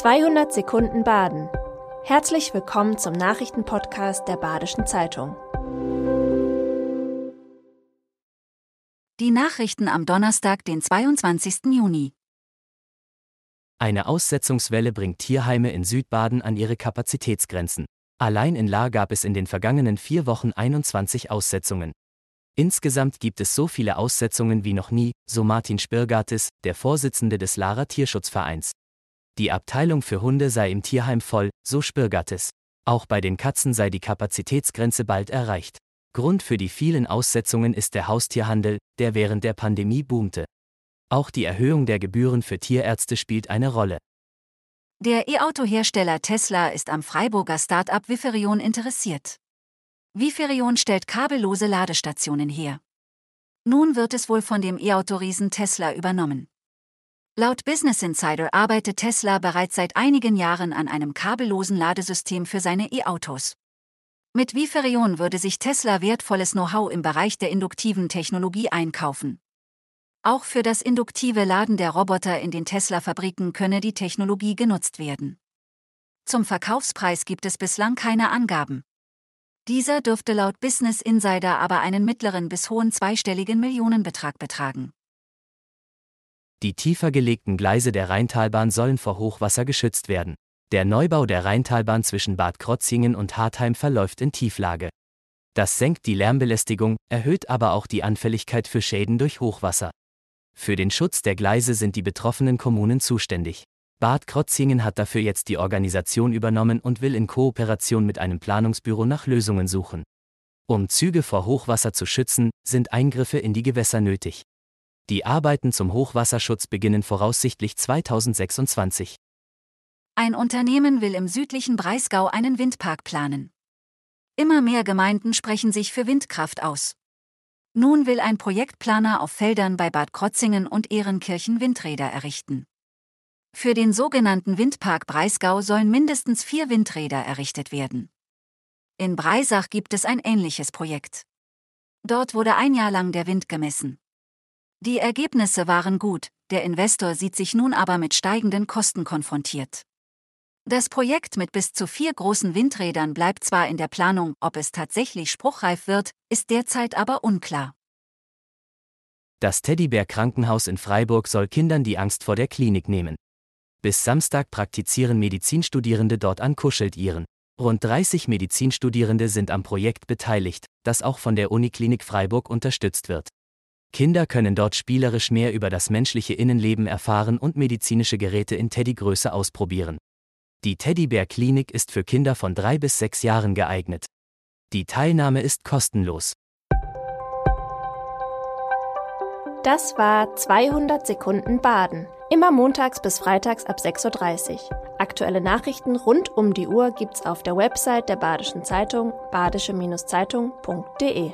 200 Sekunden Baden. Herzlich willkommen zum Nachrichtenpodcast der Badischen Zeitung. Die Nachrichten am Donnerstag, den 22. Juni. Eine Aussetzungswelle bringt Tierheime in Südbaden an ihre Kapazitätsgrenzen. Allein in Lahr gab es in den vergangenen vier Wochen 21 Aussetzungen. Insgesamt gibt es so viele Aussetzungen wie noch nie, so Martin Spirgatis, der Vorsitzende des Lahrer Tierschutzvereins. Die Abteilung für Hunde sei im Tierheim voll, so Spürgattes. Auch bei den Katzen sei die Kapazitätsgrenze bald erreicht. Grund für die vielen Aussetzungen ist der Haustierhandel, der während der Pandemie boomte. Auch die Erhöhung der Gebühren für Tierärzte spielt eine Rolle. Der E-Auto-Hersteller Tesla ist am Freiburger Start-up Viferion interessiert. Viferion stellt kabellose Ladestationen her. Nun wird es wohl von dem E-Autoriesen Tesla übernommen. Laut Business Insider arbeitet Tesla bereits seit einigen Jahren an einem kabellosen Ladesystem für seine E-Autos. Mit Viferion würde sich Tesla wertvolles Know-how im Bereich der induktiven Technologie einkaufen. Auch für das induktive Laden der Roboter in den Tesla-Fabriken könne die Technologie genutzt werden. Zum Verkaufspreis gibt es bislang keine Angaben. Dieser dürfte laut Business Insider aber einen mittleren bis hohen zweistelligen Millionenbetrag betragen. Die tiefer gelegten Gleise der Rheintalbahn sollen vor Hochwasser geschützt werden. Der Neubau der Rheintalbahn zwischen Bad Krotzingen und Hartheim verläuft in Tieflage. Das senkt die Lärmbelästigung, erhöht aber auch die Anfälligkeit für Schäden durch Hochwasser. Für den Schutz der Gleise sind die betroffenen Kommunen zuständig. Bad Krotzingen hat dafür jetzt die Organisation übernommen und will in Kooperation mit einem Planungsbüro nach Lösungen suchen. Um Züge vor Hochwasser zu schützen, sind Eingriffe in die Gewässer nötig. Die Arbeiten zum Hochwasserschutz beginnen voraussichtlich 2026. Ein Unternehmen will im südlichen Breisgau einen Windpark planen. Immer mehr Gemeinden sprechen sich für Windkraft aus. Nun will ein Projektplaner auf Feldern bei Bad Krotzingen und Ehrenkirchen Windräder errichten. Für den sogenannten Windpark Breisgau sollen mindestens vier Windräder errichtet werden. In Breisach gibt es ein ähnliches Projekt. Dort wurde ein Jahr lang der Wind gemessen. Die Ergebnisse waren gut, der Investor sieht sich nun aber mit steigenden Kosten konfrontiert. Das Projekt mit bis zu vier großen Windrädern bleibt zwar in der Planung, ob es tatsächlich spruchreif wird, ist derzeit aber unklar. Das Teddybär Krankenhaus in Freiburg soll Kindern die Angst vor der Klinik nehmen. Bis Samstag praktizieren Medizinstudierende dort an Kuscheltieren. Rund 30 Medizinstudierende sind am Projekt beteiligt, das auch von der Uniklinik Freiburg unterstützt wird. Kinder können dort spielerisch mehr über das menschliche Innenleben erfahren und medizinische Geräte in Teddygröße ausprobieren. Die Teddybär-Klinik ist für Kinder von drei bis sechs Jahren geeignet. Die Teilnahme ist kostenlos. Das war 200 Sekunden Baden. Immer montags bis freitags ab 6.30 Uhr. Aktuelle Nachrichten rund um die Uhr gibt's auf der Website der Badischen Zeitung badische-zeitung.de.